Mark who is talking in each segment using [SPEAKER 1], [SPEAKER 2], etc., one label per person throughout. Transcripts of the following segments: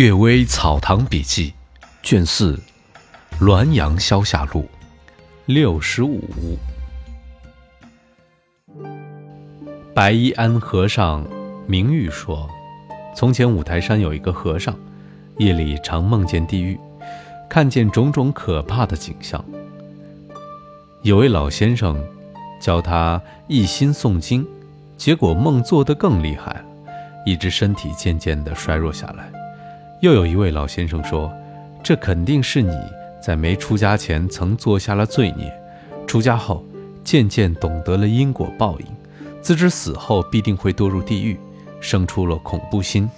[SPEAKER 1] 《岳微草堂笔记》卷四，《滦阳消夏录》六十五。白衣庵和尚明玉说：“从前五台山有一个和尚，夜里常梦见地狱，看见种种可怕的景象。有位老先生教他一心诵经，结果梦做得更厉害，以致身体渐渐地衰弱下来。”又有一位老先生说：“这肯定是你在没出家前曾做下了罪孽，出家后渐渐懂得了因果报应，自知死后必定会堕入地狱，生出了恐怖心，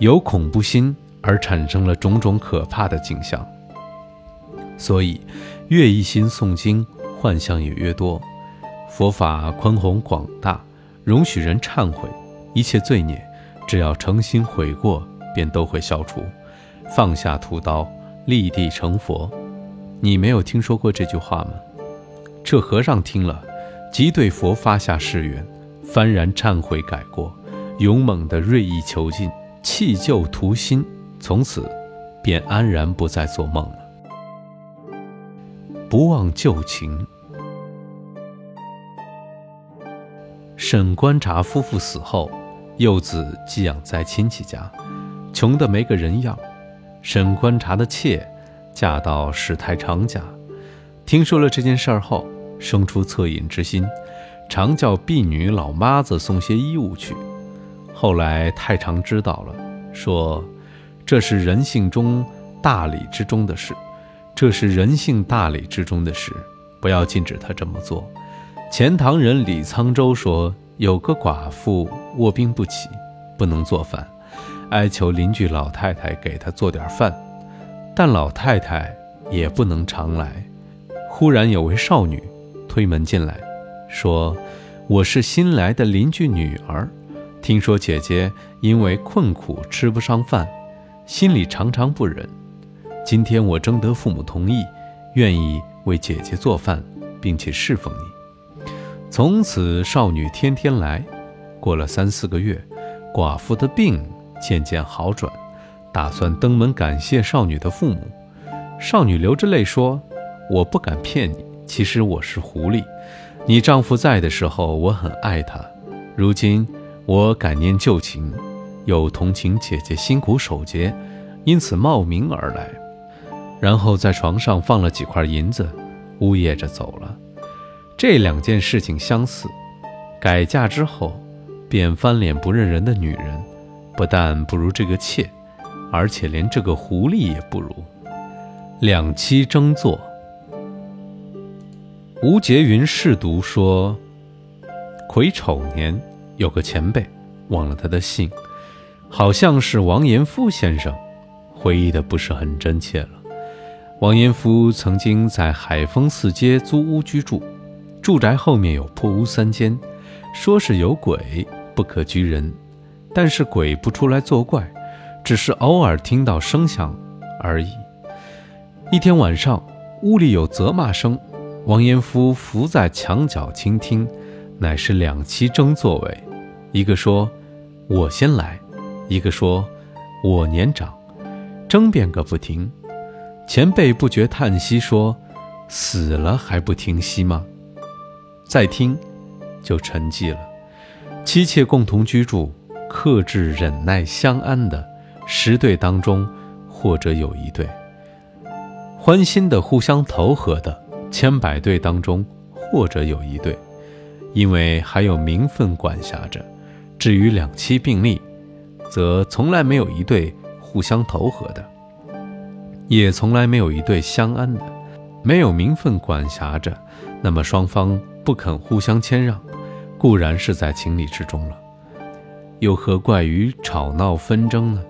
[SPEAKER 1] 有恐怖心而产生了种种可怕的景象。所以越一心诵经，幻象也越多。佛法宽宏广大，容许人忏悔一切罪孽，只要诚心悔过。”便都会消除，放下屠刀，立地成佛。你没有听说过这句话吗？这和尚听了，即对佛发下誓愿，幡然忏悔改过，勇猛地锐意求进，弃旧图新，从此便安然不再做梦了。不忘旧情。沈观察夫妇死后，幼子寄养在亲戚家。穷的没个人样，沈观察的妾嫁到史太常家，听说了这件事儿后，生出恻隐之心，常叫婢女老妈子送些衣物去。后来太常知道了，说这是人性中大理之中的事，这是人性大理之中的事，不要禁止他这么做。钱塘人李沧州说，有个寡妇卧病不起，不能做饭。哀求邻居老太太给他做点饭，但老太太也不能常来。忽然有位少女推门进来，说：“我是新来的邻居女儿，听说姐姐因为困苦吃不上饭，心里常常不忍。今天我征得父母同意，愿意为姐姐做饭，并且侍奉你。”从此少女天天来。过了三四个月，寡妇的病。渐渐好转，打算登门感谢少女的父母。少女流着泪说：“我不敢骗你，其实我是狐狸。你丈夫在的时候，我很爱他。如今我感念旧情，又同情姐姐辛苦守节，因此冒名而来。然后在床上放了几块银子，呜咽着走了。这两件事情相似。改嫁之后，便翻脸不认人的女人。”不但不如这个妾，而且连这个狐狸也不如。两妻争坐。吴杰云试读说，癸丑年有个前辈，忘了他的姓，好像是王延夫先生，回忆的不是很真切了。王延夫曾经在海丰四街租屋居住，住宅后面有破屋三间，说是有鬼，不可居人。但是鬼不出来作怪，只是偶尔听到声响而已。一天晚上，屋里有责骂声，王延夫伏在墙角倾听，乃是两妻争座位，一个说：“我先来。”一个说：“我年长。”争辩个不停。前辈不觉叹息说：“死了还不停息吗？”再听，就沉寂了。妻妾共同居住。克制、忍耐、相安的十对当中，或者有一对欢心的、互相投合的千百对当中，或者有一对，因为还有名分管辖着。至于两妻并立，则从来没有一对互相投合的，也从来没有一对相安的。没有名分管辖着，那么双方不肯互相谦让，固然是在情理之中了。又何怪于吵闹纷争呢？